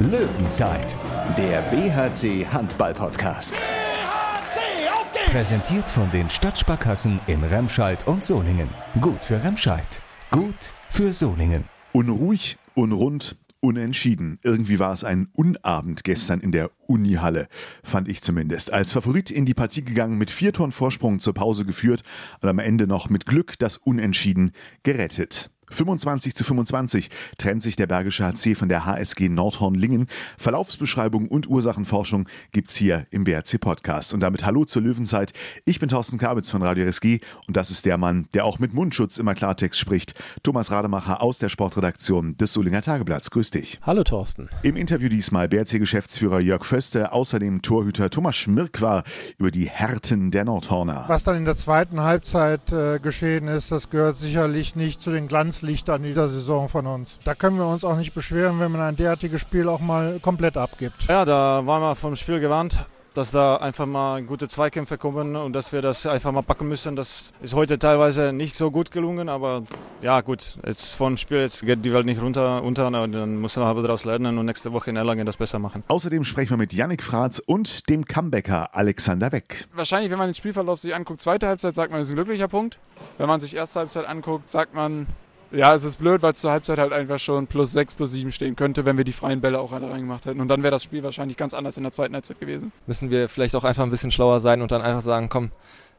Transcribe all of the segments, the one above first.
Löwenzeit, der BHC Handball Podcast. BHC, auf geht's! Präsentiert von den Stadtsparkassen in Remscheid und Solingen. Gut für Remscheid, gut für Solingen. Unruhig, unrund, unentschieden. Irgendwie war es ein Unabend gestern in der Unihalle, fand ich zumindest. Als Favorit in die Partie gegangen, mit vier Toren Vorsprung zur Pause geführt und am Ende noch mit Glück das Unentschieden gerettet. 25 zu 25 trennt sich der Bergische HC von der HSG Nordhorn-Lingen. Verlaufsbeschreibung und Ursachenforschung gibt's hier im BRC Podcast. Und damit Hallo zur Löwenzeit. Ich bin Thorsten Kabitz von Radio RSG und das ist der Mann, der auch mit Mundschutz immer Klartext spricht. Thomas Rademacher aus der Sportredaktion des Solinger Tageblatts. Grüß dich. Hallo Thorsten. Im Interview diesmal BRC-Geschäftsführer Jörg Föste, außerdem Torhüter Thomas Schmirk war über die Härten der Nordhorner. Was dann in der zweiten Halbzeit äh, geschehen ist, das gehört sicherlich nicht zu den Glanzlichtern dieser Saison von uns. Da können wir uns auch nicht beschweren, wenn man ein derartiges Spiel auch mal komplett abgibt. Ja, da waren wir vom Spiel gewarnt, dass da einfach mal gute Zweikämpfe kommen und dass wir das einfach mal packen müssen. Das ist heute teilweise nicht so gut gelungen, aber ja gut, jetzt vom Spiel jetzt geht die Welt nicht runter unter und dann muss man aber daraus lernen und nächste Woche in Erlangen das besser machen. Außerdem sprechen wir mit Yannick Fratz und dem Comebacker Alexander Weck. Wahrscheinlich, wenn man den Spielverlauf sich anguckt, zweite Halbzeit, sagt man, es ist ein glücklicher Punkt. Wenn man sich erste Halbzeit anguckt, sagt man, ja, es ist blöd, weil es zur Halbzeit halt einfach schon plus 6, plus 7 stehen könnte, wenn wir die freien Bälle auch alle reingemacht hätten. Und dann wäre das Spiel wahrscheinlich ganz anders in der zweiten Halbzeit gewesen. Müssen wir vielleicht auch einfach ein bisschen schlauer sein und dann einfach sagen, komm,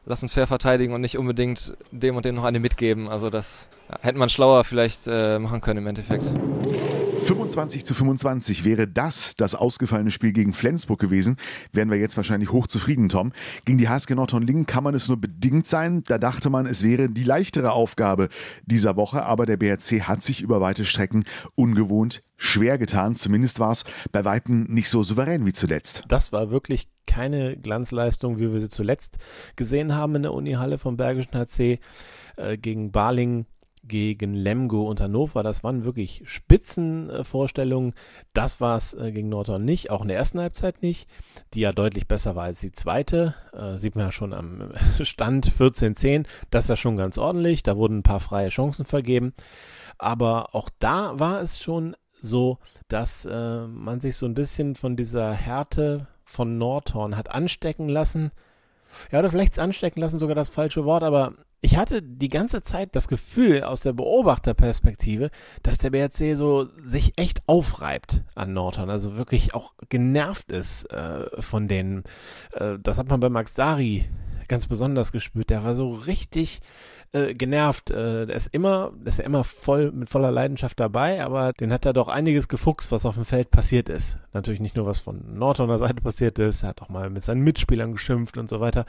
lass uns fair verteidigen und nicht unbedingt dem und dem noch eine mitgeben. Also das ja, hätte man schlauer vielleicht äh, machen können im Endeffekt. 25 zu 25 wäre das das ausgefallene Spiel gegen Flensburg gewesen, wären wir jetzt wahrscheinlich hochzufrieden, Tom. Gegen die HSG Nordhorn-Lingen kann man es nur bedingt sein. Da dachte man, es wäre die leichtere Aufgabe dieser Woche, aber der BRC hat sich über weite Strecken ungewohnt schwer getan. Zumindest war es bei Weitem nicht so souverän wie zuletzt. Das war wirklich keine Glanzleistung, wie wir sie zuletzt gesehen haben in der Unihalle vom Bergischen HC äh, gegen Baling gegen Lemgo und Hannover. Das waren wirklich Spitzenvorstellungen. das war es äh, gegen Nordhorn nicht, auch in der ersten Halbzeit nicht, die ja deutlich besser war als die zweite. Äh, sieht man ja schon am Stand 14-10. Das ist ja schon ganz ordentlich. Da wurden ein paar freie Chancen vergeben. Aber auch da war es schon so, dass äh, man sich so ein bisschen von dieser Härte von Nordhorn hat anstecken lassen. Ja, oder vielleicht anstecken lassen sogar das falsche Wort, aber ich hatte die ganze Zeit das Gefühl aus der Beobachterperspektive, dass der BRC so sich echt aufreibt an Nordhorn, also wirklich auch genervt ist äh, von denen. Äh, das hat man bei Max Dari ganz besonders gespürt. Der war so richtig äh, genervt. Äh, der ist immer, der ist ja immer voll mit voller Leidenschaft dabei, aber den hat er doch einiges gefuchst, was auf dem Feld passiert ist. Natürlich nicht nur was von Nordhorner Seite passiert ist, er hat auch mal mit seinen Mitspielern geschimpft und so weiter.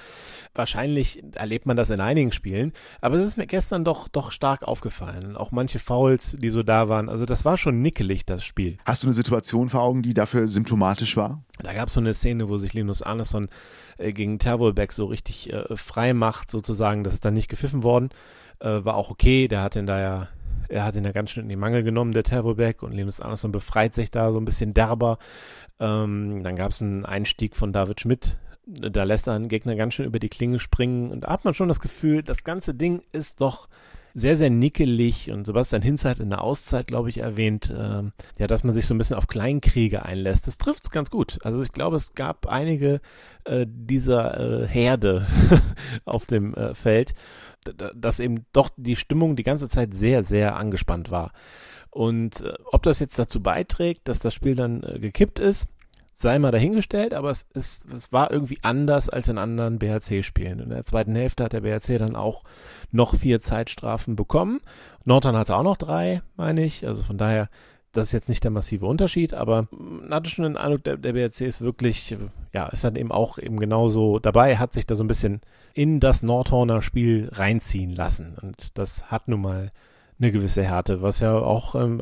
Wahrscheinlich erlebt man das in einigen Spielen, aber es ist mir gestern doch doch stark aufgefallen. Auch manche Fouls, die so da waren. Also das war schon nickelig das Spiel. Hast du eine Situation vor Augen, die dafür symptomatisch war? Da gab es so eine Szene, wo sich Linus Arneson äh, gegen Tervolbeck so richtig äh, frei macht, sozusagen. Das ist dann nicht gepfiffen worden. Äh, war auch okay. Der hat ihn da ja, er hat ihn ja ganz schön in die Mangel genommen, der Tervolbeck. Und Linus Andersson befreit sich da so ein bisschen derber. Ähm, dann gab es einen Einstieg von David Schmidt. Da lässt er einen Gegner ganz schön über die Klinge springen. Und da hat man schon das Gefühl, das ganze Ding ist doch sehr, sehr nickelig und Sebastian Hinz hat in der Auszeit, glaube ich, erwähnt, äh, ja, dass man sich so ein bisschen auf Kleinkriege einlässt. Das trifft's ganz gut. Also ich glaube, es gab einige äh, dieser äh, Herde auf dem äh, Feld, dass eben doch die Stimmung die ganze Zeit sehr, sehr angespannt war. Und äh, ob das jetzt dazu beiträgt, dass das Spiel dann äh, gekippt ist, sei mal dahingestellt, aber es, ist, es war irgendwie anders als in anderen BHC-Spielen. In der zweiten Hälfte hat der BHC dann auch noch vier Zeitstrafen bekommen. Nordhorn hatte auch noch drei, meine ich. Also von daher, das ist jetzt nicht der massive Unterschied, aber man hatte schon den Eindruck, der, der BHC ist wirklich, ja, ist dann eben auch eben genauso dabei, hat sich da so ein bisschen in das Nordhorner Spiel reinziehen lassen. Und das hat nun mal eine gewisse Härte, was ja auch ähm,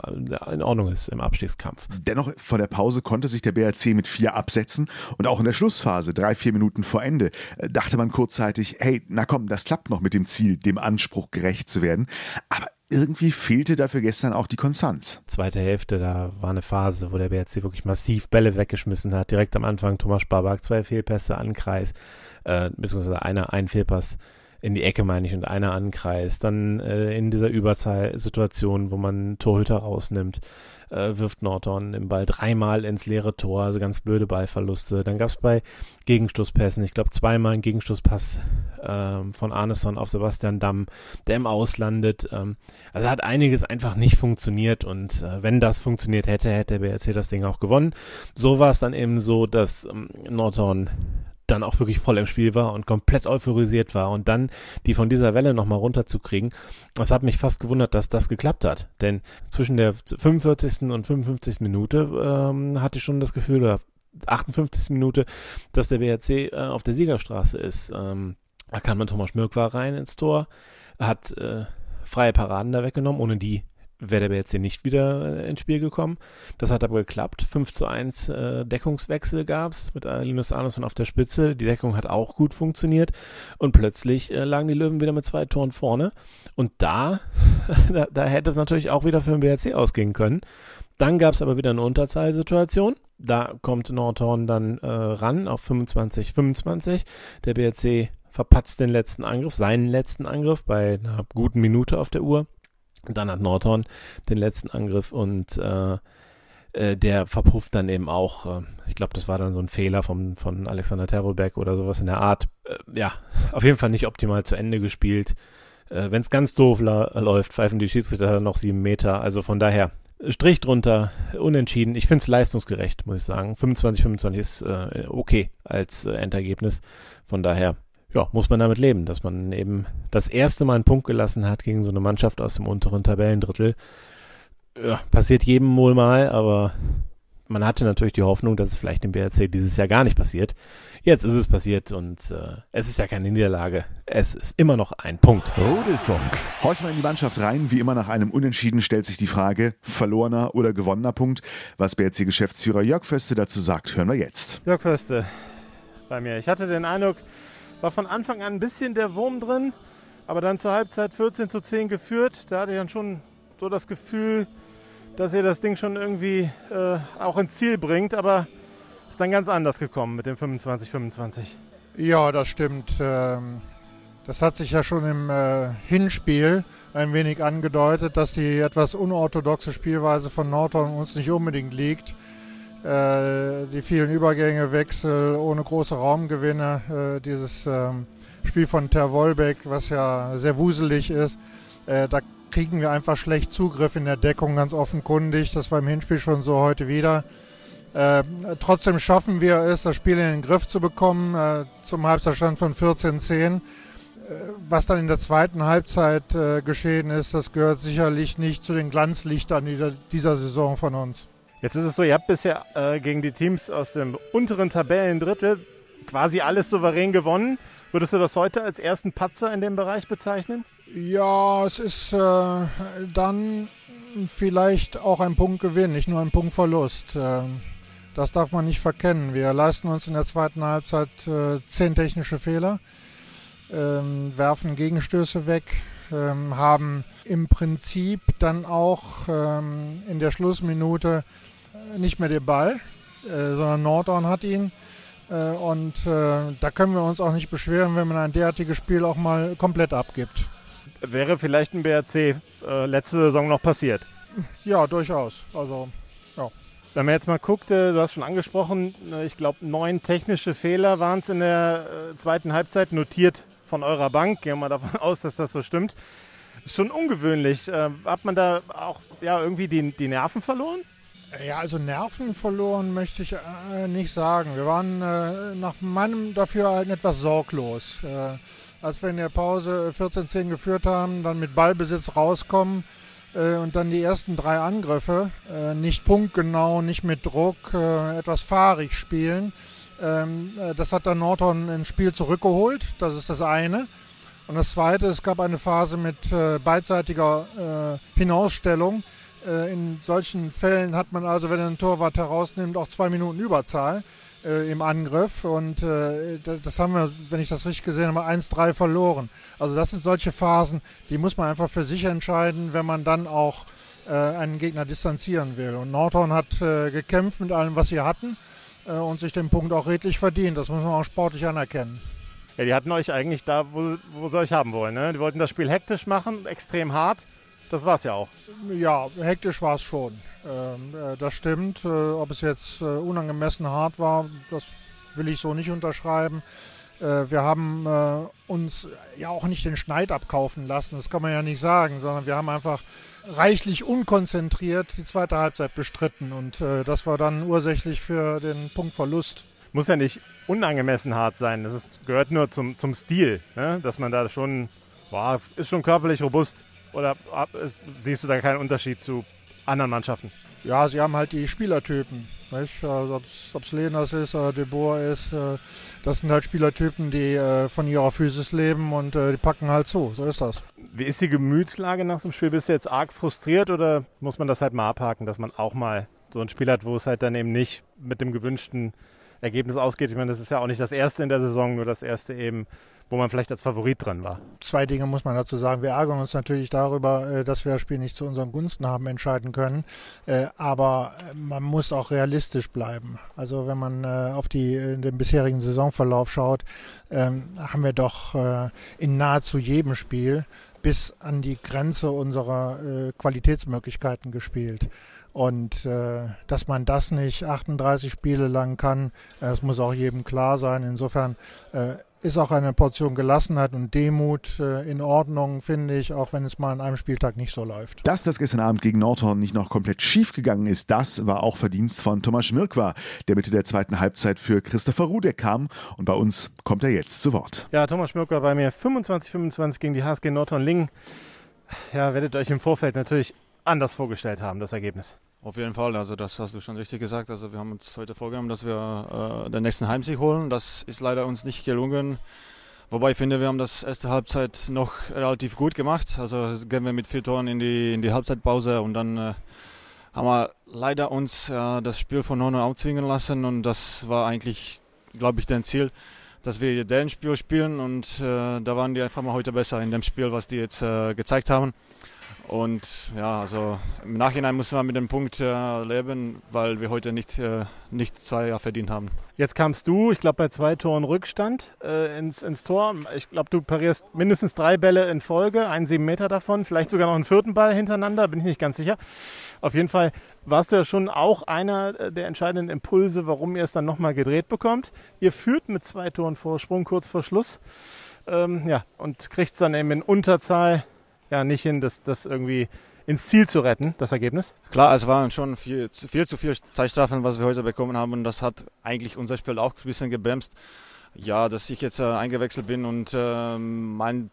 in Ordnung ist im Abstiegskampf. Dennoch vor der Pause konnte sich der BRC mit vier absetzen und auch in der Schlussphase, drei, vier Minuten vor Ende, äh, dachte man kurzzeitig, hey, na komm, das klappt noch mit dem Ziel, dem Anspruch gerecht zu werden. Aber irgendwie fehlte dafür gestern auch die Konstanz. Zweite Hälfte, da war eine Phase, wo der BRC wirklich massiv Bälle weggeschmissen hat. Direkt am Anfang Thomas Sparbach, zwei Fehlpässe an Kreis, äh, beziehungsweise einer, ein Fehlpass in die Ecke meine ich und einer ankreist, dann äh, in dieser Überzahlsituation, wo man Torhüter rausnimmt, äh, wirft Norton den Ball dreimal ins leere Tor, also ganz blöde Ballverluste. Dann gab es bei Gegenstoßpässen, ich glaube zweimal einen Gegenstoßpass ähm, von Arneson auf Sebastian Damm, der im Auslandet. Ähm, also hat einiges einfach nicht funktioniert und äh, wenn das funktioniert hätte, hätte der BRC das Ding auch gewonnen. So war es dann eben so, dass ähm, Norton dann auch wirklich voll im Spiel war und komplett euphorisiert war und dann die von dieser Welle nochmal runterzukriegen, das hat mich fast gewundert, dass das geklappt hat. Denn zwischen der 45. und 55. Minute ähm, hatte ich schon das Gefühl, oder 58. Minute, dass der BRC äh, auf der Siegerstraße ist. Ähm, da kam dann Thomas Schmirk rein ins Tor, hat äh, freie Paraden da weggenommen, ohne die wäre der BRC nicht wieder äh, ins Spiel gekommen. Das hat aber geklappt. 5 zu 1 äh, Deckungswechsel gab's mit Linus Arneson auf der Spitze. Die Deckung hat auch gut funktioniert. Und plötzlich äh, lagen die Löwen wieder mit zwei Toren vorne. Und da, da, da hätte es natürlich auch wieder für den BRC ausgehen können. Dann gab's aber wieder eine Unterzahlsituation. Da kommt Nordhorn dann äh, ran auf 25, 25. Der BRC verpatzt den letzten Angriff, seinen letzten Angriff bei einer guten Minute auf der Uhr. Dann hat Nordhorn den letzten Angriff und äh, äh, der verpufft dann eben auch. Äh, ich glaube, das war dann so ein Fehler vom, von Alexander Terrelbeck oder sowas in der Art. Äh, ja, auf jeden Fall nicht optimal zu Ende gespielt. Äh, Wenn es ganz doof läuft, pfeifen die Schiedsrichter dann noch sieben Meter. Also von daher, Strich drunter, unentschieden. Ich finde es leistungsgerecht, muss ich sagen. 25, 25 ist äh, okay als äh, Endergebnis. Von daher ja, muss man damit leben, dass man eben das erste Mal einen Punkt gelassen hat gegen so eine Mannschaft aus dem unteren Tabellendrittel. Ja, passiert jedem wohl mal, aber man hatte natürlich die Hoffnung, dass es vielleicht im BRC dieses Jahr gar nicht passiert. Jetzt ist es passiert und äh, es ist ja keine Niederlage. Es ist immer noch ein Punkt. Rudelfunk. Horch mal in die Mannschaft rein. Wie immer nach einem Unentschieden stellt sich die Frage, verlorener oder gewonnener Punkt. Was BRC-Geschäftsführer Jörg Föste dazu sagt, hören wir jetzt. Jörg Föste bei mir. Ich hatte den Eindruck, war von Anfang an ein bisschen der Wurm drin, aber dann zur Halbzeit 14 zu 10 geführt. Da hatte ich dann schon so das Gefühl, dass ihr das Ding schon irgendwie äh, auch ins Ziel bringt, aber ist dann ganz anders gekommen mit dem 25-25. Ja, das stimmt. Ähm, das hat sich ja schon im äh, Hinspiel ein wenig angedeutet, dass die etwas unorthodoxe Spielweise von Norton uns nicht unbedingt liegt. Äh, die vielen Übergänge, Wechsel ohne große Raumgewinne, äh, dieses ähm, Spiel von Ter Wolbeck, was ja sehr wuselig ist, äh, da kriegen wir einfach schlecht Zugriff in der Deckung, ganz offenkundig. Das war im Hinspiel schon so, heute wieder. Äh, trotzdem schaffen wir es, das Spiel in den Griff zu bekommen, zum Halbzeitstand von 14-10. Äh, was dann in der zweiten Halbzeit geschehen ist, das gehört sicherlich nicht zu den Glanzlichtern dieser Saison von uns. Jetzt ist es so, ihr habt bisher äh, gegen die Teams aus dem unteren Tabellendrittel quasi alles souverän gewonnen. Würdest du das heute als ersten Patzer in dem Bereich bezeichnen? Ja, es ist äh, dann vielleicht auch ein Punktgewinn, nicht nur ein Punktverlust. Äh, das darf man nicht verkennen. Wir leisten uns in der zweiten Halbzeit äh, zehn technische Fehler, ähm, werfen Gegenstöße weg, ähm, haben im Prinzip dann auch ähm, in der Schlussminute nicht mehr den Ball, äh, sondern Nordhorn hat ihn. Äh, und äh, da können wir uns auch nicht beschweren, wenn man ein derartiges Spiel auch mal komplett abgibt. Wäre vielleicht ein BRC äh, letzte Saison noch passiert? Ja, durchaus. Also, ja. Wenn man jetzt mal guckt, äh, du hast schon angesprochen, äh, ich glaube, neun technische Fehler waren es in der zweiten Halbzeit notiert von eurer Bank. Gehen wir mal davon aus, dass das so stimmt. Ist schon ungewöhnlich. hat man da auch ja, irgendwie die, die Nerven verloren? Ja, also Nerven verloren möchte ich äh, nicht sagen. Wir waren äh, nach meinem Dafürhalten etwas sorglos. Äh, als wir in der Pause 14-10 geführt haben, dann mit Ballbesitz rauskommen äh, und dann die ersten drei Angriffe äh, nicht punktgenau, nicht mit Druck, äh, etwas fahrig spielen. Ähm, das hat dann Norton ins Spiel zurückgeholt. Das ist das eine. Und das zweite, es gab eine Phase mit beidseitiger Hinausstellung in solchen Fällen hat man also, wenn er einen Torwart herausnimmt, auch zwei Minuten Überzahl äh, im Angriff. Und äh, das, haben wir, wenn ich das richtig gesehen habe, 1-3 verloren. Also das sind solche Phasen, die muss man einfach für sich entscheiden, wenn man dann auch äh, einen Gegner distanzieren will. Und Nordhorn hat äh, gekämpft mit allem, was sie hatten äh, und sich den Punkt auch redlich verdient. Das muss man auch sportlich anerkennen. Ja, die hatten euch eigentlich da, wo, wo sie euch haben wollen. Ne? Die wollten das Spiel hektisch machen, extrem hart. Das war es ja auch. Ja, hektisch war es schon. Ähm, äh, das stimmt. Äh, ob es jetzt äh, unangemessen hart war, das will ich so nicht unterschreiben. Äh, wir haben äh, uns ja auch nicht den Schneid abkaufen lassen, das kann man ja nicht sagen, sondern wir haben einfach reichlich unkonzentriert die zweite Halbzeit bestritten und äh, das war dann ursächlich für den Punktverlust. Muss ja nicht unangemessen hart sein, das ist, gehört nur zum, zum Stil, ne? dass man da schon, boah, ist schon körperlich robust. Oder ist, siehst du da keinen Unterschied zu anderen Mannschaften? Ja, sie haben halt die Spielertypen. Nicht? Also ob es Lenas ist oder De Boer ist, äh, das sind halt Spielertypen, die äh, von ihrer Physis leben und äh, die packen halt zu. So ist das. Wie ist die Gemütslage nach dem Spiel? Bist du jetzt arg frustriert oder muss man das halt mal abhaken, dass man auch mal so ein Spiel hat, wo es halt dann eben nicht mit dem gewünschten Ergebnis ausgeht? Ich meine, das ist ja auch nicht das erste in der Saison, nur das erste eben wo man vielleicht als Favorit drin war. Zwei Dinge muss man dazu sagen. Wir ärgern uns natürlich darüber, äh, dass wir das Spiel nicht zu unseren Gunsten haben entscheiden können. Äh, aber äh, man muss auch realistisch bleiben. Also wenn man auf die, den bisherigen Saisonverlauf schaut, ähm, haben wir doch in nahezu jedem Spiel bis an die Grenze unserer Qualitätsmöglichkeiten gespielt. Und äh, dass man das nicht 38 Spiele lang kann, das muss auch jedem klar sein. Insofern ist auch eine Portion Gelassenheit und Demut äh, in Ordnung, finde ich, auch wenn es mal an einem Spieltag nicht so läuft. Dass das gestern Abend gegen Nordhorn nicht noch komplett schief gegangen ist, das war auch Verdienst von Thomas Schmirk war, der Mitte der zweiten Halbzeit für Christopher Rudek kam und bei uns kommt er jetzt zu Wort. Ja, Thomas Schmirk war bei mir 25-25 gegen die HSG Nordhorn-Lingen. Ja, werdet euch im Vorfeld natürlich anders vorgestellt haben, das Ergebnis. Auf jeden Fall, also das hast du schon richtig gesagt. Also wir haben uns heute vorgenommen, dass wir äh, den nächsten Heimsieg holen. Das ist leider uns nicht gelungen. Wobei ich finde, wir haben das erste Halbzeit noch relativ gut gemacht. Also gehen wir mit vier Toren in die, in die Halbzeitpause und dann äh, haben wir leider uns äh, das Spiel von Norden aufzwingen lassen und das war eigentlich, glaube ich, dein Ziel, dass wir deren Spiel spielen und äh, da waren die einfach mal heute besser in dem Spiel, was die jetzt äh, gezeigt haben. Und ja, also im Nachhinein müssen wir mit dem Punkt äh, leben, weil wir heute nicht, äh, nicht zwei Jahre verdient haben. Jetzt kamst du, ich glaube, bei zwei Toren Rückstand äh, ins, ins Tor. Ich glaube, du parierst mindestens drei Bälle in Folge, einen sieben Meter davon, vielleicht sogar noch einen vierten Ball hintereinander, bin ich nicht ganz sicher. Auf jeden Fall warst du ja schon auch einer äh, der entscheidenden Impulse, warum ihr es dann nochmal gedreht bekommt. Ihr führt mit zwei Toren Vorsprung kurz vor Schluss. Ähm, ja, und kriegt es dann eben in Unterzahl ja nicht hin, das, das irgendwie ins Ziel zu retten, das Ergebnis? Klar, es waren schon viel, viel zu viele Zeitstrafen, was wir heute bekommen haben und das hat eigentlich unser Spiel auch ein bisschen gebremst. Ja, dass ich jetzt äh, eingewechselt bin und äh, mein,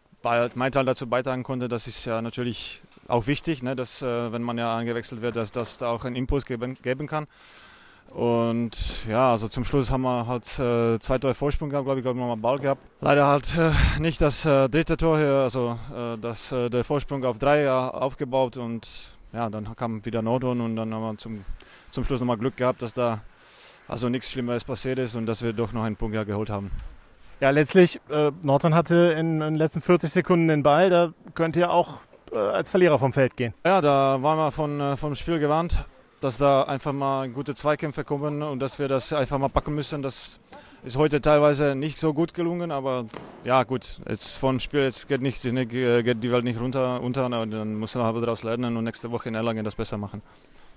mein Teil dazu beitragen konnte, das ist ja natürlich auch wichtig, ne, dass äh, wenn man ja eingewechselt wird, dass das da auch einen Impuls geben, geben kann. Und ja, also zum Schluss haben wir halt äh, zwei Tore Vorsprung gehabt, glaube ich, glaube nochmal Ball gehabt. Leider halt äh, nicht das äh, dritte Tor hier, also äh, das, äh, der Vorsprung auf drei aufgebaut und ja, dann kam wieder Nordhorn und dann haben wir zum, zum Schluss nochmal Glück gehabt, dass da also nichts Schlimmeres passiert ist und dass wir doch noch einen Punkt ja geholt haben. Ja, letztlich, äh, Nordhorn hatte in, in, den letzten 40 Sekunden den Ball, da könnt ihr auch äh, als Verlierer vom Feld gehen. Ja, da waren wir von, vom Spiel gewarnt dass da einfach mal gute Zweikämpfe kommen und dass wir das einfach mal packen müssen. Das ist heute teilweise nicht so gut gelungen, aber ja gut, jetzt vom Spiel jetzt geht, nicht, geht die Welt nicht runter, unter dann müssen wir aber daraus lernen und nächste Woche in Erlangen das besser machen.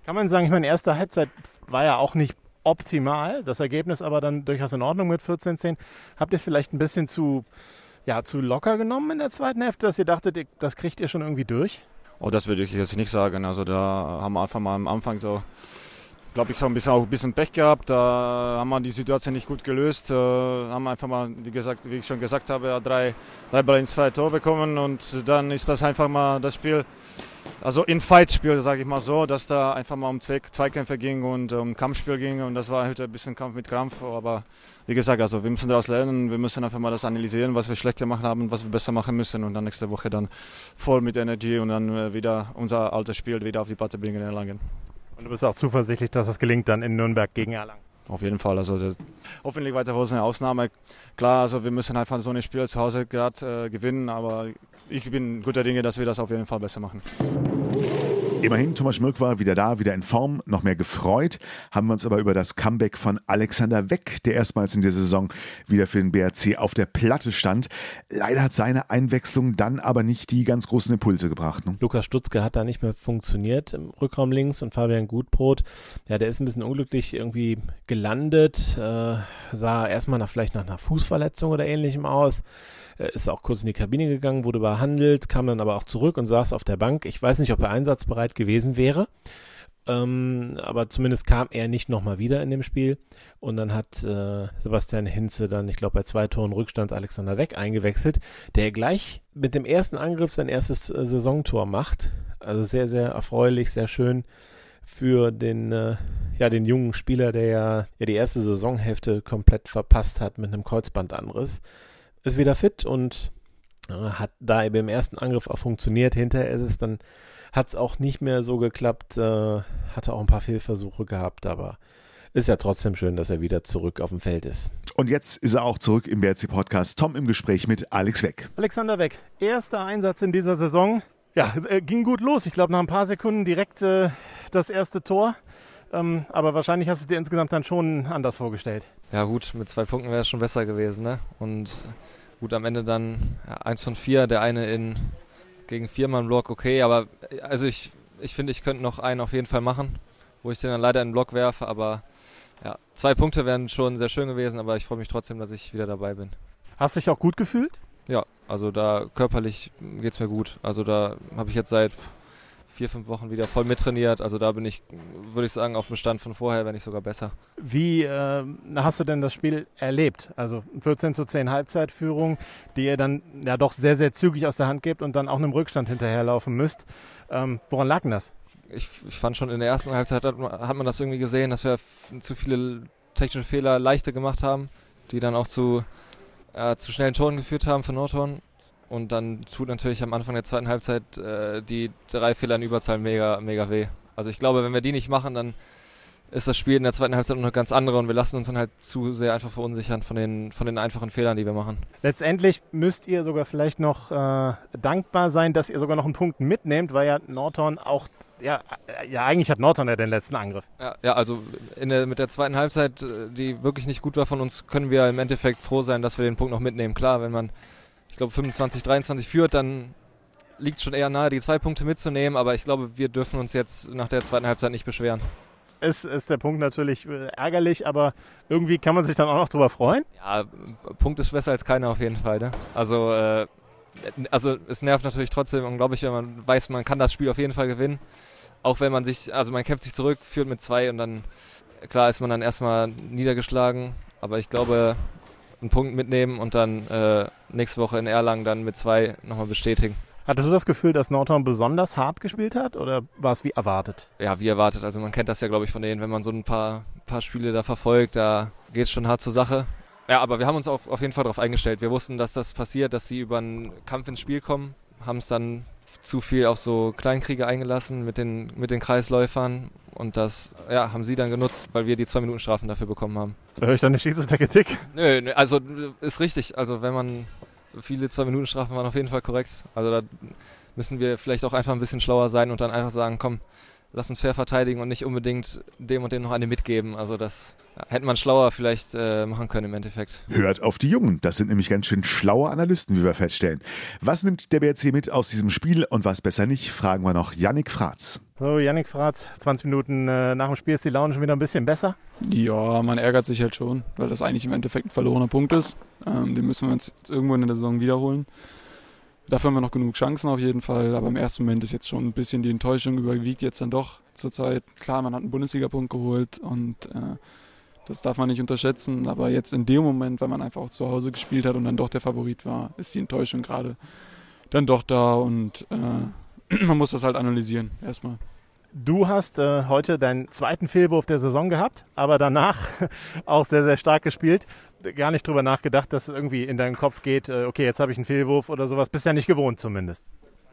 Kann man sagen, ich meine, erste Halbzeit war ja auch nicht optimal, das Ergebnis aber dann durchaus in Ordnung mit 14-10. Habt ihr es vielleicht ein bisschen zu, ja, zu locker genommen in der zweiten Hälfte, dass ihr dachtet, das kriegt ihr schon irgendwie durch? Oh, das würde ich jetzt nicht sagen. Also da haben wir einfach mal am Anfang so, glaube ich, so ein bisschen, auch ein bisschen Pech gehabt. Da haben wir die Situation nicht gut gelöst. Äh, haben einfach mal, wie gesagt, wie ich schon gesagt habe, drei, drei Ball ins zweite Tor bekommen und dann ist das einfach mal das Spiel also in Fight-Spiel, sage ich mal so, dass da einfach mal um Zweikämpfe ging und um Kampfspiel ging und das war heute ein bisschen Kampf mit Krampf, aber wie gesagt, also wir müssen daraus lernen, wir müssen einfach mal das analysieren, was wir schlecht gemacht haben, was wir besser machen müssen und dann nächste Woche dann voll mit Energie und dann äh, wieder unser altes Spiel wieder auf die Platte bringen in Erlangen. Und du bist auch zuversichtlich, dass es gelingt dann in Nürnberg gegen Erlangen? Auf jeden Fall. Also das, hoffentlich weiter eine Ausnahme. Klar, also wir müssen einfach so eine Spiel zu Hause gerade äh, gewinnen, aber ich bin guter Dinge, dass wir das auf jeden Fall besser machen. Immerhin, Thomas Schmirk war wieder da, wieder in Form, noch mehr gefreut, haben wir uns aber über das Comeback von Alexander Weck, der erstmals in der Saison wieder für den BRC auf der Platte stand. Leider hat seine Einwechslung dann aber nicht die ganz großen Impulse gebracht. Ne? Lukas Stutzke hat da nicht mehr funktioniert im Rückraum links und Fabian Gutbrot, ja, der ist ein bisschen unglücklich irgendwie gelandet, äh, sah erstmal nach vielleicht nach einer Fußverletzung oder ähnlichem aus ist auch kurz in die Kabine gegangen, wurde behandelt, kam dann aber auch zurück und saß auf der Bank. Ich weiß nicht, ob er einsatzbereit gewesen wäre. Ähm, aber zumindest kam er nicht nochmal wieder in dem Spiel. Und dann hat äh, Sebastian Hinze dann, ich glaube, bei zwei Toren Rückstand Alexander Weck eingewechselt, der gleich mit dem ersten Angriff sein erstes äh, Saisontor macht. Also sehr, sehr erfreulich, sehr schön für den, äh, ja, den jungen Spieler, der ja, ja die erste Saisonhälfte komplett verpasst hat mit einem Kreuzbandanriss ist wieder fit und äh, hat da eben im ersten Angriff auch funktioniert. Hinterher ist es dann, hat es auch nicht mehr so geklappt, äh, hatte auch ein paar Fehlversuche gehabt, aber ist ja trotzdem schön, dass er wieder zurück auf dem Feld ist. Und jetzt ist er auch zurück im BRC-Podcast. Tom im Gespräch mit Alex Weck. Alexander Weck, erster Einsatz in dieser Saison. Ja, äh, ging gut los. Ich glaube, nach ein paar Sekunden direkt äh, das erste Tor. Ähm, aber wahrscheinlich hast du dir insgesamt dann schon anders vorgestellt. Ja, gut, mit zwei Punkten wäre es schon besser gewesen. Ne? Und Gut, am Ende dann ja, eins von vier, der eine in gegen viermal Block, okay, aber also ich, ich finde, ich könnte noch einen auf jeden Fall machen, wo ich den dann leider in den Block werfe, aber ja, zwei Punkte wären schon sehr schön gewesen, aber ich freue mich trotzdem, dass ich wieder dabei bin. Hast du dich auch gut gefühlt? Ja, also da körperlich geht es mir gut. Also da habe ich jetzt seit vier, fünf Wochen wieder voll mittrainiert. Also da bin ich, würde ich sagen, auf dem Stand von vorher, wenn nicht sogar besser. Wie äh, hast du denn das Spiel erlebt? Also 14 zu 10 Halbzeitführung, die ihr dann ja doch sehr, sehr zügig aus der Hand gebt und dann auch einem Rückstand hinterherlaufen müsst. Ähm, woran lag denn das? Ich, ich, fand schon in der ersten Halbzeit hat, hat man das irgendwie gesehen, dass wir zu viele technische Fehler leichter gemacht haben, die dann auch zu, äh, zu schnellen Toren geführt haben für Nordhorn. Und dann tut natürlich am Anfang der zweiten Halbzeit äh, die drei Fehler in Überzahl mega, mega weh. Also ich glaube, wenn wir die nicht machen, dann ist das Spiel in der zweiten Halbzeit noch eine ganz andere und wir lassen uns dann halt zu sehr einfach verunsichern von den, von den einfachen Fehlern, die wir machen. Letztendlich müsst ihr sogar vielleicht noch äh, dankbar sein, dass ihr sogar noch einen Punkt mitnehmt, weil ja Norton auch, ja, ja eigentlich hat Norton ja den letzten Angriff. Ja, ja also der, mit der zweiten Halbzeit, äh, die wirklich nicht gut war von uns, können wir im Endeffekt froh sein, dass wir den Punkt noch mitnehmen. Klar, wenn man ich glaube, 25, 23 führt, dann liegt es schon eher nahe, die zwei Punkte mitzunehmen. Aber ich glaube, wir dürfen uns jetzt nach der zweiten Halbzeit nicht beschweren. Ist, ist der Punkt natürlich äh, ärgerlich, aber irgendwie kann man sich dann auch noch drüber freuen. Ja, Punkt ist besser als keiner auf jeden Fall. Ne? Also, äh, also es nervt natürlich trotzdem unglaublich, wenn man weiß, man kann das Spiel auf jeden Fall gewinnen. Auch wenn man sich, also man kämpft sich zurück, führt mit zwei und dann, klar ist man dann erstmal niedergeschlagen. Aber ich glaube, einen Punkt mitnehmen und dann äh, nächste Woche in Erlangen dann mit zwei nochmal bestätigen. Hattest du das Gefühl, dass Nordhorn besonders hart gespielt hat oder war es wie erwartet? Ja, wie erwartet. Also man kennt das ja, glaube ich, von denen, wenn man so ein paar, paar Spiele da verfolgt, da geht es schon hart zur Sache. Ja, aber wir haben uns auch auf jeden Fall darauf eingestellt. Wir wussten, dass das passiert, dass sie über einen Kampf ins Spiel kommen, haben es dann zu viel auf so Kleinkriege eingelassen mit den, mit den Kreisläufern und das ja, haben sie dann genutzt, weil wir die zwei Minuten Strafen dafür bekommen haben. Höre ich dann nicht der Kritik? Nö, nö, also ist richtig. Also wenn man viele zwei Minuten Strafen waren auf jeden Fall korrekt. Also da müssen wir vielleicht auch einfach ein bisschen schlauer sein und dann einfach sagen, komm, lass uns fair verteidigen und nicht unbedingt dem und dem noch eine mitgeben. Also das ja, hätte man schlauer vielleicht äh, machen können im Endeffekt. Hört auf die Jungen. Das sind nämlich ganz schön schlaue Analysten, wie wir feststellen. Was nimmt der BRC mit aus diesem Spiel und was besser nicht, fragen wir noch Yannick Fratz. So, Yannick Fratz, 20 Minuten äh, nach dem Spiel ist die Laune schon wieder ein bisschen besser? Ja, man ärgert sich halt schon, weil das eigentlich im Endeffekt ein verlorener Punkt ist. Ähm, den müssen wir uns jetzt irgendwo in der Saison wiederholen. Dafür haben wir noch genug Chancen auf jeden Fall, aber im ersten Moment ist jetzt schon ein bisschen die Enttäuschung überwiegt jetzt dann doch zurzeit. Klar, man hat einen Bundesliga-Punkt geholt und äh, das darf man nicht unterschätzen, aber jetzt in dem Moment, weil man einfach auch zu Hause gespielt hat und dann doch der Favorit war, ist die Enttäuschung gerade dann doch da und äh, man muss das halt analysieren erstmal. Du hast äh, heute deinen zweiten Fehlwurf der Saison gehabt, aber danach auch sehr, sehr stark gespielt. Gar nicht drüber nachgedacht, dass es irgendwie in deinem Kopf geht, äh, okay, jetzt habe ich einen Fehlwurf oder sowas. Bist ja nicht gewohnt zumindest.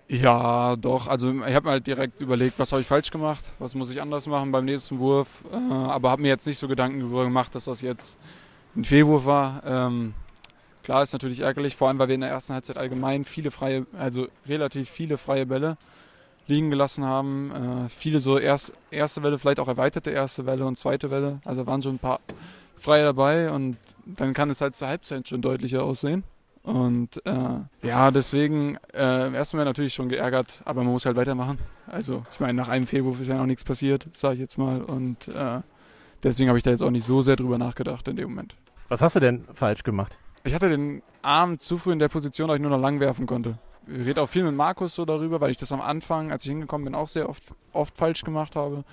Ja, doch. Also ich habe mir halt direkt überlegt, was habe ich falsch gemacht, was muss ich anders machen beim nächsten Wurf. Äh, aber habe mir jetzt nicht so Gedanken darüber gemacht, dass das jetzt ein Fehlwurf war. Ähm, klar ist natürlich ärgerlich, vor allem weil wir in der ersten Halbzeit allgemein viele freie, also relativ viele freie Bälle liegen gelassen haben. Äh, viele so erst, erste Welle, vielleicht auch erweiterte erste Welle und zweite Welle. Also waren schon ein paar freie dabei und dann kann es halt zur Halbzeit schon deutlicher aussehen. Und äh, ja, deswegen äh, im ersten Mal natürlich schon geärgert, aber man muss halt weitermachen. Also ich meine, nach einem Fehlwurf ist ja noch nichts passiert, sage ich jetzt mal. Und äh, deswegen habe ich da jetzt auch nicht so sehr drüber nachgedacht in dem Moment. Was hast du denn falsch gemacht? Ich hatte den Arm zu früh in der Position, dass ich nur noch lang werfen konnte. Rede auch viel mit Markus so darüber, weil ich das am Anfang, als ich hingekommen bin, auch sehr oft, oft falsch gemacht habe.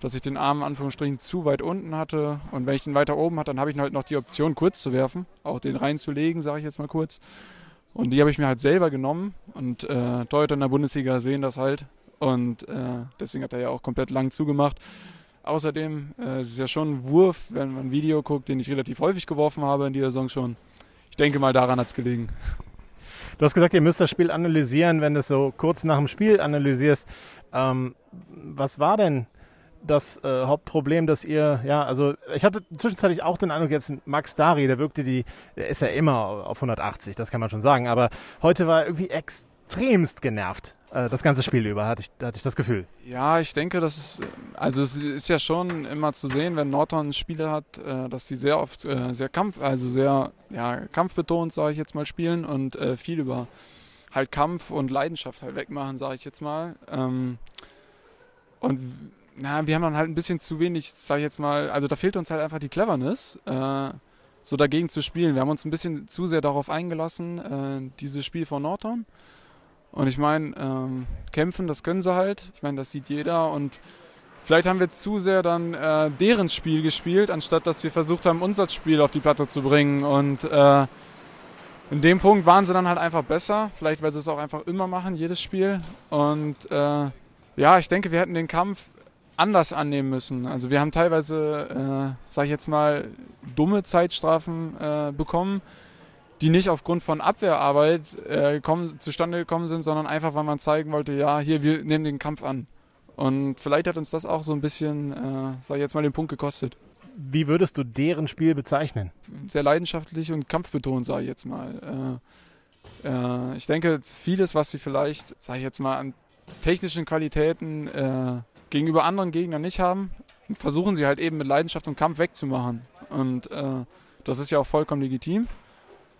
Dass ich den Arm Anführungsstrichen zu weit unten hatte. Und wenn ich den weiter oben hatte, dann habe ich halt noch die Option, kurz zu werfen. Auch den reinzulegen, sage ich jetzt mal kurz. Und die habe ich mir halt selber genommen. Und äh, Torhüter in der Bundesliga sehen das halt. Und äh, deswegen hat er ja auch komplett lang zugemacht. Außerdem äh, es ist ja schon ein Wurf, wenn man ein Video guckt, den ich relativ häufig geworfen habe in dieser Saison schon. Ich denke mal, daran hat es gelegen. Du hast gesagt, ihr müsst das Spiel analysieren, wenn du es so kurz nach dem Spiel analysierst. Ähm, was war denn das äh, Hauptproblem, dass ihr, ja, also ich hatte zwischenzeitlich auch den Eindruck, jetzt Max Dari, der wirkte die, der ist ja immer auf 180, das kann man schon sagen, aber heute war er irgendwie extremst genervt äh, das ganze Spiel über, hatte ich, hatte ich das Gefühl. Ja, ich denke, das ist, also es ist ja schon immer zu sehen, wenn Norton Spiele hat, äh, dass sie sehr oft äh, sehr Kampf, also sehr ja, kampfbetont, sage ich jetzt mal, spielen und viel über halt Kampf und Leidenschaft halt wegmachen, sage ich jetzt mal. Ähm, und na, wir haben dann halt ein bisschen zu wenig, sage ich jetzt mal, also da fehlt uns halt einfach die Cleverness, so dagegen zu spielen. Wir haben uns ein bisschen zu sehr darauf eingelassen, dieses Spiel von Norton. Und ich meine, ähm, kämpfen, das können sie halt. Ich meine, das sieht jeder. Und vielleicht haben wir zu sehr dann äh, deren Spiel gespielt, anstatt dass wir versucht haben, unser Spiel auf die Platte zu bringen. Und äh, in dem Punkt waren sie dann halt einfach besser. Vielleicht, weil sie es auch einfach immer machen, jedes Spiel. Und äh, ja, ich denke, wir hätten den Kampf anders annehmen müssen. Also wir haben teilweise, äh, sag ich jetzt mal, dumme Zeitstrafen äh, bekommen die nicht aufgrund von Abwehrarbeit äh, kommen, zustande gekommen sind, sondern einfach, weil man zeigen wollte, ja, hier, wir nehmen den Kampf an. Und vielleicht hat uns das auch so ein bisschen, äh, sag ich jetzt mal, den Punkt gekostet. Wie würdest du deren Spiel bezeichnen? Sehr leidenschaftlich und kampfbetont, sage ich jetzt mal. Äh, äh, ich denke, vieles, was sie vielleicht, sage ich jetzt mal, an technischen Qualitäten äh, gegenüber anderen Gegnern nicht haben, versuchen sie halt eben mit Leidenschaft und Kampf wegzumachen. Und äh, das ist ja auch vollkommen legitim.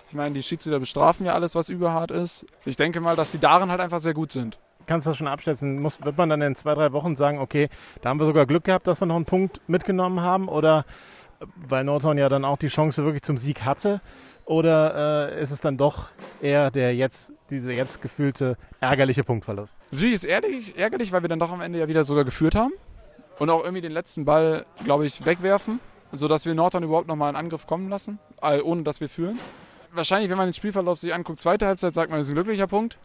Ich meine, die Schiedsrichter bestrafen ja alles, was überhart ist. Ich denke mal, dass sie darin halt einfach sehr gut sind. Kannst du das schon abschätzen? Muss, wird man dann in zwei, drei Wochen sagen, okay, da haben wir sogar Glück gehabt, dass wir noch einen Punkt mitgenommen haben? Oder weil Norton ja dann auch die Chance wirklich zum Sieg hatte? Oder äh, ist es dann doch eher der jetzt, diese jetzt gefühlte ärgerliche Punktverlust? Natürlich ist es ärgerlich, weil wir dann doch am Ende ja wieder sogar geführt haben und auch irgendwie den letzten Ball, glaube ich, wegwerfen, sodass wir Norton überhaupt nochmal einen Angriff kommen lassen, ohne dass wir führen wahrscheinlich, wenn man den Spielverlauf sich anguckt, zweite Halbzeit, sagt man, es ist ein glücklicher Punkt.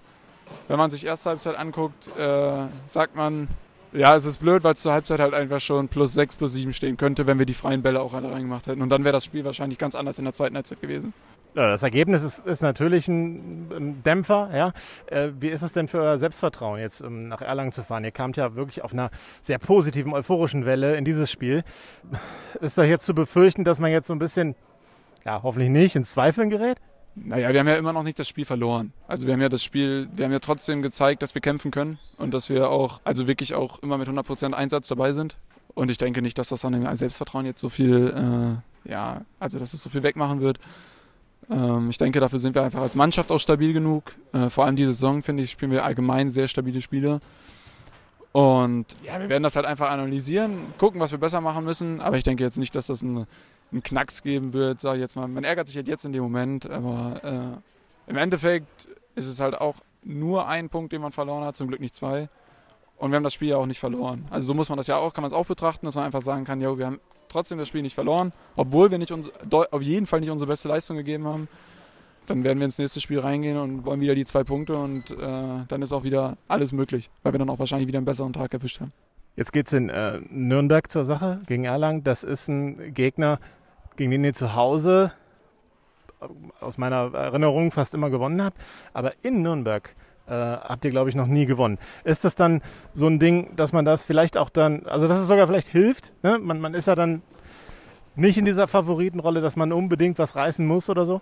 Wenn man sich erste Halbzeit anguckt, äh, sagt man, ja, es ist blöd, weil es zur Halbzeit halt einfach schon plus 6, plus 7 stehen könnte, wenn wir die freien Bälle auch alle reingemacht hätten. Und dann wäre das Spiel wahrscheinlich ganz anders in der zweiten Halbzeit gewesen. Ja, das Ergebnis ist, ist natürlich ein, ein, Dämpfer. Ja. Äh, wie ist es denn für euer Selbstvertrauen, jetzt um nach Erlangen zu fahren? Ihr kamt ja wirklich auf einer sehr positiven, euphorischen Welle in dieses Spiel. Ist da jetzt zu befürchten, dass man jetzt so ein bisschen ja, hoffentlich nicht, ins Zweifeln gerät? Naja, wir haben ja immer noch nicht das Spiel verloren. Also wir haben ja das Spiel, wir haben ja trotzdem gezeigt, dass wir kämpfen können und dass wir auch, also wirklich auch immer mit 100% Einsatz dabei sind. Und ich denke nicht, dass das an dem Selbstvertrauen jetzt so viel, äh, ja, also dass es so viel wegmachen wird. Ähm, ich denke, dafür sind wir einfach als Mannschaft auch stabil genug. Äh, vor allem diese Saison, finde ich, spielen wir allgemein sehr stabile Spiele. Und ja, wir werden das halt einfach analysieren, gucken, was wir besser machen müssen. Aber ich denke jetzt nicht, dass das ein einen Knacks geben wird, sage ich jetzt mal. Man ärgert sich halt jetzt in dem Moment, aber äh, im Endeffekt ist es halt auch nur ein Punkt, den man verloren hat, zum Glück nicht zwei. Und wir haben das Spiel ja auch nicht verloren. Also so muss man das ja auch, kann man es auch betrachten, dass man einfach sagen kann, ja, wir haben trotzdem das Spiel nicht verloren, obwohl wir nicht uns, auf jeden Fall nicht unsere beste Leistung gegeben haben. Dann werden wir ins nächste Spiel reingehen und wollen wieder die zwei Punkte und äh, dann ist auch wieder alles möglich, weil wir dann auch wahrscheinlich wieder einen besseren Tag erwischt haben. Jetzt geht es in äh, Nürnberg zur Sache gegen Erlangen. Das ist ein Gegner, gegen den ihr zu Hause aus meiner Erinnerung fast immer gewonnen habt. Aber in Nürnberg äh, habt ihr, glaube ich, noch nie gewonnen. Ist das dann so ein Ding, dass man das vielleicht auch dann, also dass es sogar vielleicht hilft? Ne? Man, man ist ja dann nicht in dieser Favoritenrolle, dass man unbedingt was reißen muss oder so?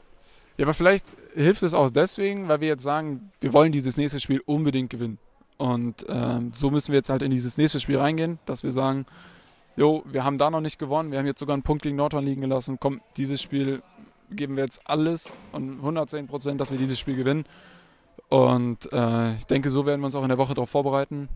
Ja, aber vielleicht hilft es auch deswegen, weil wir jetzt sagen, wir wollen dieses nächste Spiel unbedingt gewinnen. Und ähm, so müssen wir jetzt halt in dieses nächste Spiel reingehen, dass wir sagen, jo, wir haben da noch nicht gewonnen, wir haben jetzt sogar einen Punkt gegen Nordhorn liegen gelassen. Komm, dieses Spiel geben wir jetzt alles und 110 Prozent, dass wir dieses Spiel gewinnen. Und äh, ich denke, so werden wir uns auch in der Woche darauf vorbereiten.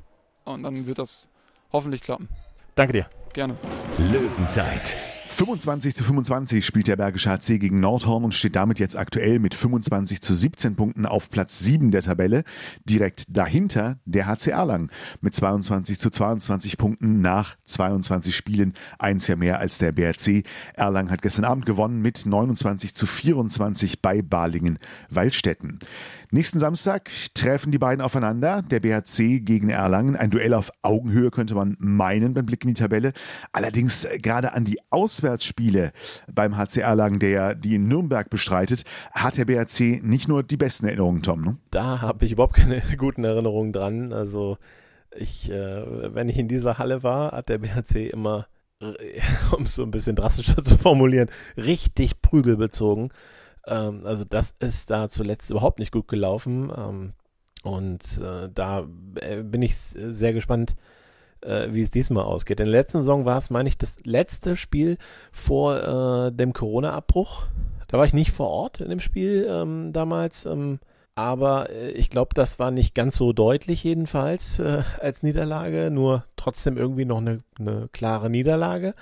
Und dann wird das hoffentlich klappen. Danke dir. Gerne. Löwenzeit. 25 zu 25 spielt der Bergische HC gegen Nordhorn und steht damit jetzt aktuell mit 25 zu 17 Punkten auf Platz 7 der Tabelle. Direkt dahinter der HC Erlangen mit 22 zu 22 Punkten nach 22 Spielen. Eins ja mehr als der BRC. Erlangen hat gestern Abend gewonnen mit 29 zu 24 bei Balingen-Waldstätten. Nächsten Samstag treffen die beiden aufeinander. Der BHC gegen Erlangen. Ein Duell auf Augenhöhe könnte man meinen beim Blick in die Tabelle. Allerdings äh, gerade an die Auswärtsspiele beim HC Erlangen, der die in Nürnberg bestreitet, hat der BHC nicht nur die besten Erinnerungen, Tom. Ne? Da habe ich überhaupt keine guten Erinnerungen dran. Also ich, äh, wenn ich in dieser Halle war, hat der BHC immer, um es so ein bisschen drastischer zu formulieren, richtig Prügel bezogen. Ähm, also das ist da zuletzt überhaupt nicht gut gelaufen. Ähm, und äh, da äh, bin ich sehr gespannt, äh, wie es diesmal ausgeht. In der letzten Saison war es, meine ich, das letzte Spiel vor äh, dem Corona-Abbruch. Da war ich nicht vor Ort in dem Spiel ähm, damals. Ähm, aber äh, ich glaube, das war nicht ganz so deutlich jedenfalls äh, als Niederlage, nur trotzdem irgendwie noch eine, eine klare Niederlage.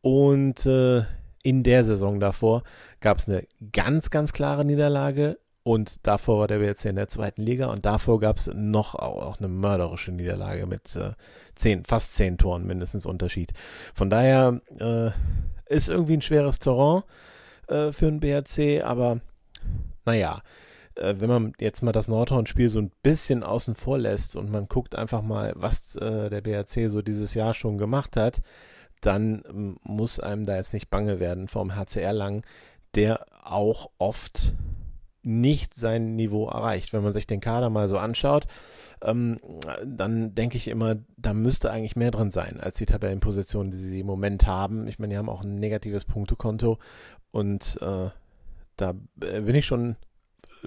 Und äh, in der Saison davor gab es eine ganz, ganz klare Niederlage und davor war der WRC in der zweiten Liga und davor gab es noch auch eine mörderische Niederlage mit äh, zehn, fast zehn Toren mindestens Unterschied. Von daher äh, ist irgendwie ein schweres Terrain äh, für einen BRC, aber naja, äh, wenn man jetzt mal das Nordhorn-Spiel so ein bisschen außen vor lässt und man guckt einfach mal, was äh, der BRC so dieses Jahr schon gemacht hat, dann ähm, muss einem da jetzt nicht bange werden vom HCR Lang, der auch oft nicht sein Niveau erreicht. Wenn man sich den Kader mal so anschaut, ähm, dann denke ich immer, da müsste eigentlich mehr drin sein als die Tabellenposition, die sie im Moment haben. Ich meine, die haben auch ein negatives Punktekonto und äh, da äh, bin ich schon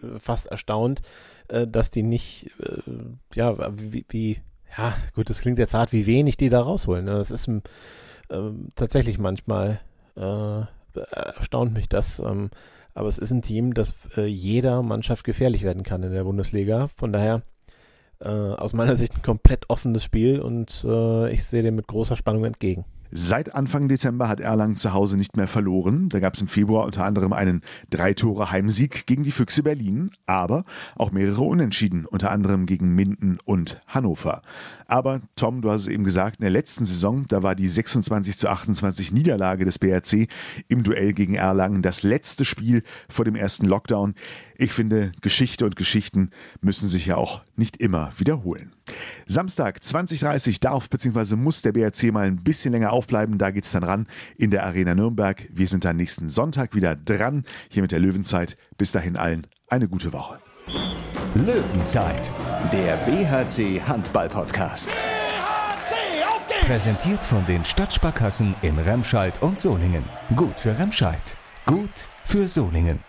äh, fast erstaunt, äh, dass die nicht, äh, ja, wie, wie, ja, gut, das klingt jetzt hart, wie wenig die da rausholen. Das ist ähm, tatsächlich manchmal äh, erstaunt mich das. Aber es ist ein Team, das äh, jeder Mannschaft gefährlich werden kann in der Bundesliga. Von daher äh, aus meiner Sicht ein komplett offenes Spiel und äh, ich sehe dem mit großer Spannung entgegen. Seit Anfang Dezember hat Erlangen zu Hause nicht mehr verloren. Da gab es im Februar unter anderem einen Drei-Tore-Heimsieg gegen die Füchse Berlin, aber auch mehrere Unentschieden, unter anderem gegen Minden und Hannover. Aber Tom, du hast es eben gesagt, in der letzten Saison, da war die 26 zu 28 Niederlage des BRC im Duell gegen Erlangen das letzte Spiel vor dem ersten Lockdown. Ich finde, Geschichte und Geschichten müssen sich ja auch nicht immer wiederholen. Samstag 2030 darf bzw. muss der BRC mal ein bisschen länger aufbleiben. Da geht es dann ran in der Arena Nürnberg. Wir sind dann nächsten Sonntag wieder dran, hier mit der Löwenzeit. Bis dahin allen eine gute Woche. Löwenzeit, der BHC Handball Podcast. BHC, auf geht's! Präsentiert von den Stadtsparkassen in Remscheid und Solingen. Gut für Remscheid, gut für Solingen.